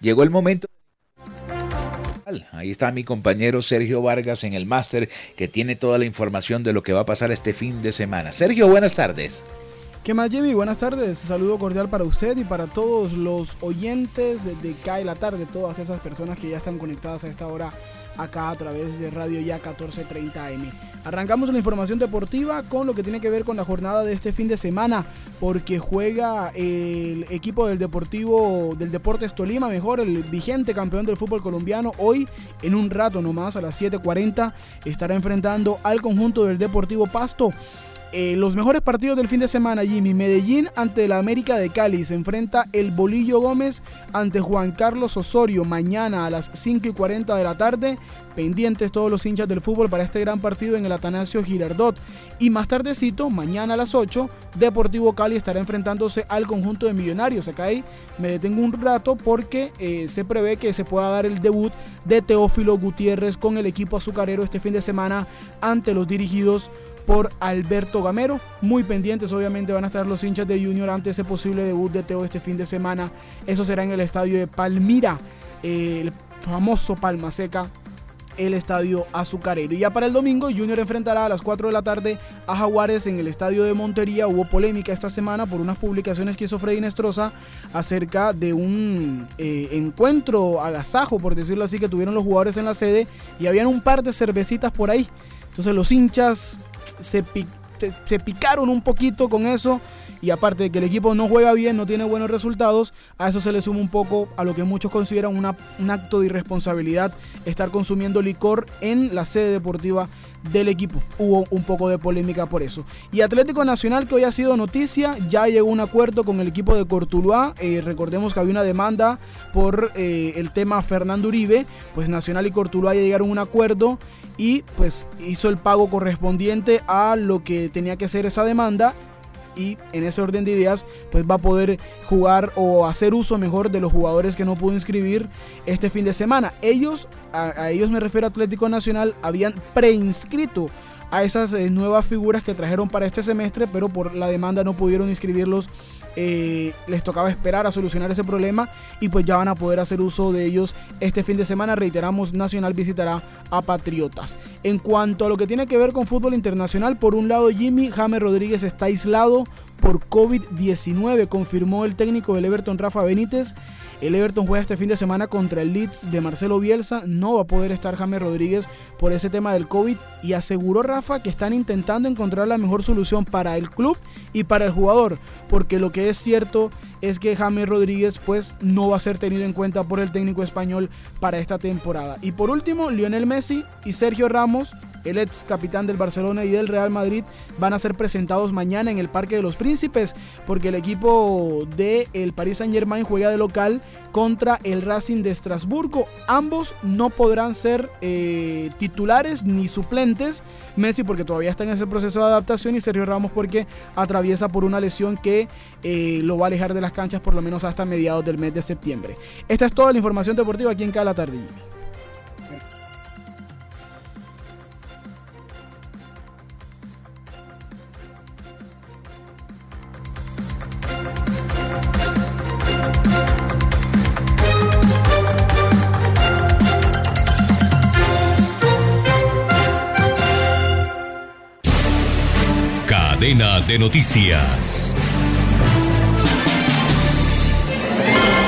Llegó el momento. Ahí está mi compañero Sergio Vargas en el máster que tiene toda la información de lo que va a pasar este fin de semana. Sergio, buenas tardes. ¿Qué más, Jimmy? Buenas tardes. Saludo cordial para usted y para todos los oyentes de CAE la tarde, todas esas personas que ya están conectadas a esta hora acá a través de Radio Ya 1430 AM. Arrancamos la información deportiva con lo que tiene que ver con la jornada de este fin de semana, porque juega el equipo del Deportivo del Deportes Tolima, mejor el vigente campeón del fútbol colombiano, hoy en un rato nomás a las 7:40 estará enfrentando al conjunto del Deportivo Pasto. Eh, los mejores partidos del fin de semana, Jimmy. Medellín ante la América de Cali. Se enfrenta el Bolillo Gómez ante Juan Carlos Osorio mañana a las 5 y 40 de la tarde. Pendientes todos los hinchas del fútbol para este gran partido en el Atanasio Girardot. Y más tardecito, mañana a las 8, Deportivo Cali estará enfrentándose al conjunto de Millonarios. Acá ahí me detengo un rato porque eh, se prevé que se pueda dar el debut de Teófilo Gutiérrez con el equipo azucarero este fin de semana ante los dirigidos por Alberto Gamero. Muy pendientes, obviamente, van a estar los hinchas de Junior ante ese posible debut de Teo este fin de semana. Eso será en el estadio de Palmira, el famoso Palma Seca, el estadio azucarero. Y ya para el domingo, Junior enfrentará a las 4 de la tarde a Jaguares en el estadio de Montería. Hubo polémica esta semana por unas publicaciones que hizo Freddy Nestroza acerca de un eh, encuentro agasajo, por decirlo así, que tuvieron los jugadores en la sede y habían un par de cervecitas por ahí. Entonces los hinchas se, picaron un poquito con eso. Y aparte de que el equipo no juega bien, no tiene buenos resultados, a eso se le suma un poco a lo que muchos consideran un acto de irresponsabilidad estar consumiendo licor en la sede deportiva del equipo. Hubo un poco de polémica por eso. Y Atlético Nacional, que hoy ha sido noticia, ya llegó a un acuerdo con el equipo de Cortuluá. Eh, recordemos que había una demanda por eh, el tema Fernando Uribe. Pues Nacional y Cortuluá llegaron a un acuerdo y pues hizo el pago correspondiente a lo que tenía que ser esa demanda y en ese orden de ideas pues va a poder jugar o hacer uso mejor de los jugadores que no pudo inscribir este fin de semana. Ellos, a, ellos me refiero a Atlético Nacional, habían preinscrito a esas eh, nuevas figuras que trajeron para este semestre, pero por la demanda no pudieron inscribirlos eh, les tocaba esperar a solucionar ese problema y pues ya van a poder hacer uso de ellos este fin de semana. Reiteramos, Nacional visitará a Patriotas. En cuanto a lo que tiene que ver con fútbol internacional, por un lado Jimmy James Rodríguez está aislado por COVID-19, confirmó el técnico del Everton Rafa Benítez. El Everton juega este fin de semana contra el Leeds de Marcelo Bielsa. No va a poder estar James Rodríguez por ese tema del COVID y aseguró Rafa que están intentando encontrar la mejor solución para el club y para el jugador, porque lo que es cierto es que James Rodríguez pues no va a ser tenido en cuenta por el técnico español para esta temporada. Y por último, Lionel Messi y Sergio Ramos el ex capitán del Barcelona y del Real Madrid, van a ser presentados mañana en el Parque de los Príncipes, porque el equipo del el Paris Saint Germain juega de local contra el Racing de Estrasburgo. Ambos no podrán ser eh, titulares ni suplentes. Messi porque todavía está en ese proceso de adaptación y Sergio Ramos porque atraviesa por una lesión que eh, lo va a alejar de las canchas por lo menos hasta mediados del mes de septiembre. Esta es toda la información deportiva aquí en Cada. Cadena de noticias.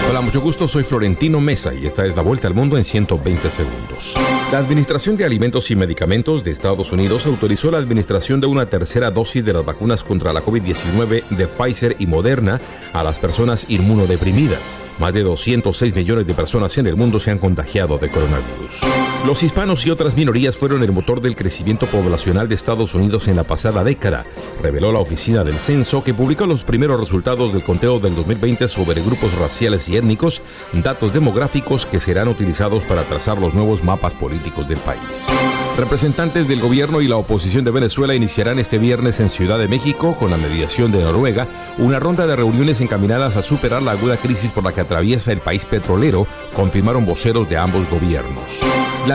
Hola, mucho gusto, soy Florentino Mesa y esta es la vuelta al mundo en 120 segundos. La Administración de Alimentos y Medicamentos de Estados Unidos autorizó la administración de una tercera dosis de las vacunas contra la COVID-19 de Pfizer y Moderna a las personas inmunodeprimidas. Más de 206 millones de personas en el mundo se han contagiado de coronavirus. Los hispanos y otras minorías fueron el motor del crecimiento poblacional de Estados Unidos en la pasada década, reveló la Oficina del Censo que publicó los primeros resultados del conteo del 2020 sobre grupos raciales y étnicos, datos demográficos que serán utilizados para trazar los nuevos mapas políticos del país. Representantes del gobierno y la oposición de Venezuela iniciarán este viernes en Ciudad de México, con la mediación de Noruega, una ronda de reuniones encaminadas a superar la aguda crisis por la que atraviesa el país petrolero, confirmaron voceros de ambos gobiernos.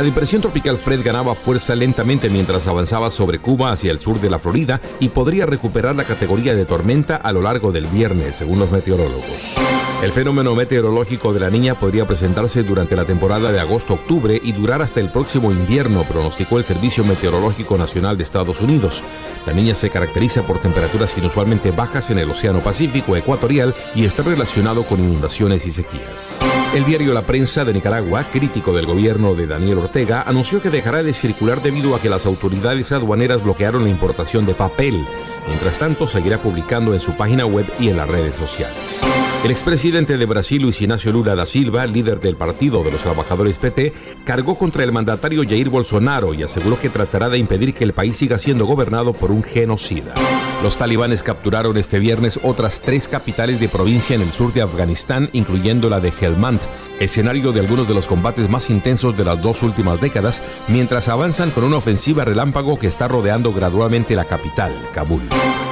Depresión tropical Fred ganaba fuerza lentamente mientras avanzaba sobre Cuba hacia el sur de la Florida y podría recuperar la categoría de tormenta a lo largo del viernes, según los meteorólogos. El fenómeno meteorológico de la niña podría presentarse durante la temporada de agosto-octubre y durar hasta el próximo invierno, pronosticó el Servicio Meteorológico Nacional de Estados Unidos. La niña se caracteriza por temperaturas inusualmente bajas en el Océano Pacífico ecuatorial y está relacionado con inundaciones y sequías. El diario La Prensa de Nicaragua, crítico del gobierno de Daniel Ortega, anunció que dejará de circular debido a que las autoridades aduaneras bloquearon la importación de papel. Mientras tanto, seguirá publicando en su página web y en las redes sociales. El expresidente de Brasil, Luis Ignacio Lula da Silva, líder del Partido de los Trabajadores PT, cargó contra el mandatario Jair Bolsonaro y aseguró que tratará de impedir que el país siga siendo gobernado por un genocida. Los talibanes capturaron este viernes otras tres capitales de provincia en el sur de Afganistán, incluyendo la de Helmand, escenario de algunos de los combates más intensos de las dos últimas décadas, mientras avanzan con una ofensiva relámpago que está rodeando gradualmente la capital, Kabul.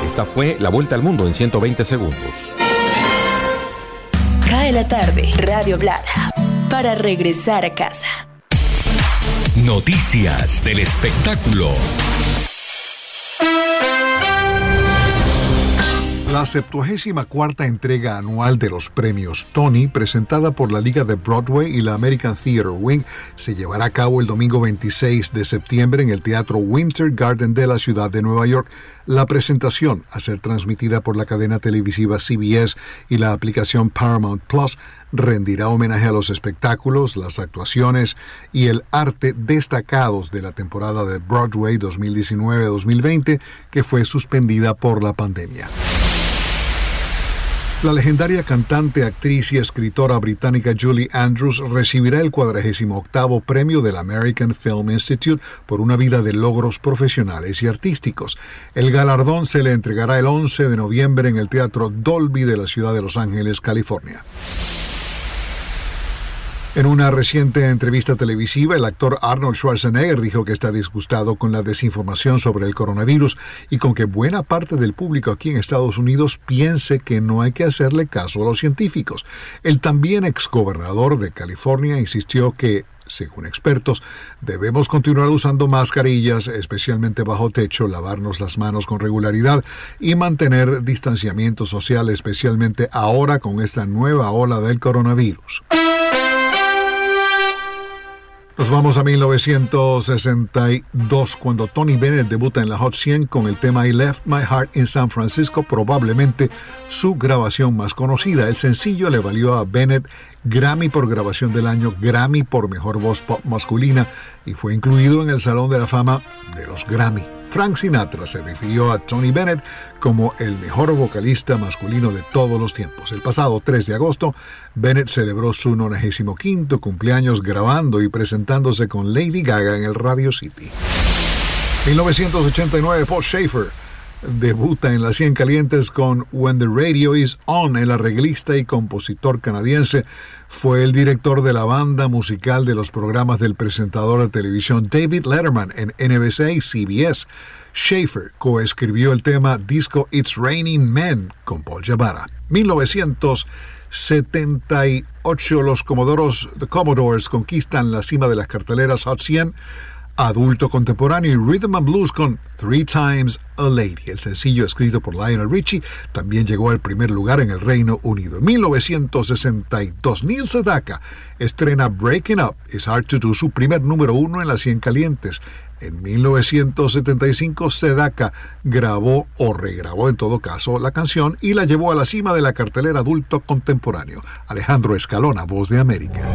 Esta fue la vuelta al mundo en 120 segundos. La tarde, Radio Blada, para regresar a casa. Noticias del espectáculo. La 74 entrega anual de los premios Tony, presentada por la Liga de Broadway y la American Theater Wing, se llevará a cabo el domingo 26 de septiembre en el Teatro Winter Garden de la ciudad de Nueva York. La presentación, a ser transmitida por la cadena televisiva CBS y la aplicación Paramount Plus, rendirá homenaje a los espectáculos, las actuaciones y el arte destacados de la temporada de Broadway 2019-2020 que fue suspendida por la pandemia. La legendaria cantante, actriz y escritora británica Julie Andrews recibirá el 48 premio del American Film Institute por una vida de logros profesionales y artísticos. El galardón se le entregará el 11 de noviembre en el Teatro Dolby de la ciudad de Los Ángeles, California. En una reciente entrevista televisiva, el actor Arnold Schwarzenegger dijo que está disgustado con la desinformación sobre el coronavirus y con que buena parte del público aquí en Estados Unidos piense que no hay que hacerle caso a los científicos. El también exgobernador de California insistió que según expertos, debemos continuar usando mascarillas, especialmente bajo techo, lavarnos las manos con regularidad y mantener distanciamiento social, especialmente ahora con esta nueva ola del coronavirus. Nos vamos a 1962 cuando Tony Bennett debuta en la Hot 100 con el tema I Left My Heart in San Francisco, probablemente su grabación más conocida. El sencillo le valió a Bennett Grammy por grabación del año, Grammy por mejor voz pop masculina y fue incluido en el Salón de la Fama de los Grammy. Frank Sinatra se refirió a Tony Bennett como el mejor vocalista masculino de todos los tiempos. El pasado 3 de agosto, Bennett celebró su 95 cumpleaños grabando y presentándose con Lady Gaga en el Radio City. 1989, Paul Schaefer debuta en las 100 calientes con When the Radio is On. El arreglista y compositor canadiense fue el director de la banda musical de los programas del presentador de televisión David Letterman en NBC y CBS. Schaefer coescribió el tema Disco It's Raining Men con Paul Jabara. 1978 los Comodoros, The Commodores conquistan la cima de las carteleras Hot 100 adulto contemporáneo y rhythm and blues con Three Times a Lady. El sencillo escrito por Lionel Richie también llegó al primer lugar en el Reino Unido. En 1962, Neil Sedaka estrena Breaking Up It's Hard to Do, su primer número uno en las 100 calientes. En 1975, Sedaka grabó o regrabó en todo caso la canción y la llevó a la cima de la cartelera adulto contemporáneo. Alejandro Escalona, Voz de América.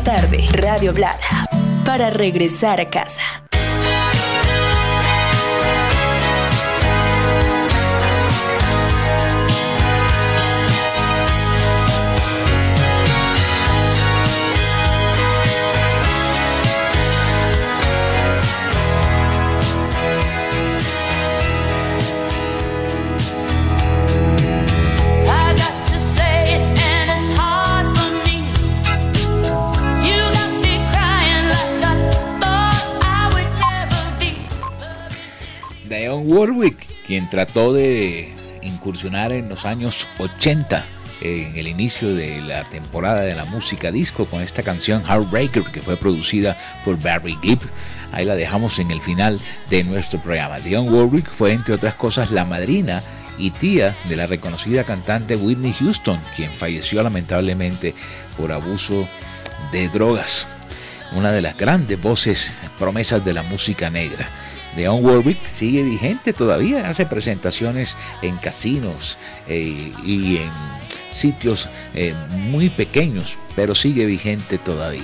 Tarde, Radio Blada, para regresar a casa. Warwick, quien trató de incursionar en los años 80 en el inicio de la temporada de la música disco con esta canción Heartbreaker que fue producida por Barry Gibb. Ahí la dejamos en el final de nuestro programa. Dionne Warwick fue entre otras cosas la madrina y tía de la reconocida cantante Whitney Houston, quien falleció lamentablemente por abuso de drogas. Una de las grandes voces promesas de la música negra. Leon Warwick sigue vigente todavía, hace presentaciones en casinos eh, y en sitios eh, muy pequeños, pero sigue vigente todavía.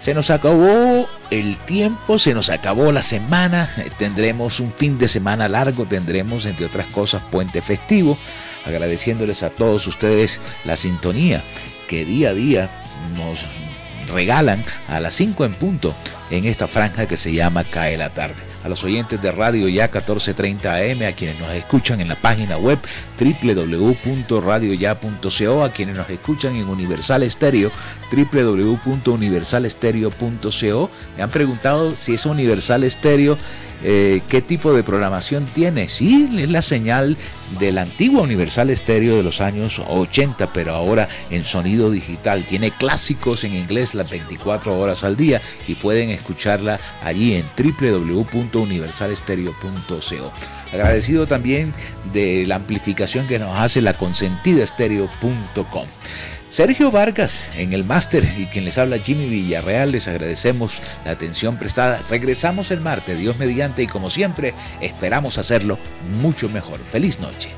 Se nos acabó el tiempo, se nos acabó la semana, eh, tendremos un fin de semana largo, tendremos entre otras cosas puente festivo, agradeciéndoles a todos ustedes la sintonía que día a día nos regalan a las 5 en punto en esta franja que se llama Cae la tarde a los oyentes de Radio Ya 1430 AM, a quienes nos escuchan en la página web www.radioya.co, a quienes nos escuchan en Universal Estéreo, www.universalestereo.co. Me han preguntado si es Universal Estéreo eh, qué tipo de programación tiene. Sí, es la señal de la antigua Universal Estéreo de los años 80, pero ahora en sonido digital. Tiene clásicos en inglés las 24 horas al día y pueden escucharla allí en www.universalestereo.co. Agradecido también de la amplificación que nos hace la consentida. Sergio Vargas en el máster y quien les habla Jimmy Villarreal, les agradecemos la atención prestada. Regresamos el martes, Dios mediante, y como siempre, esperamos hacerlo mucho mejor. Feliz noche.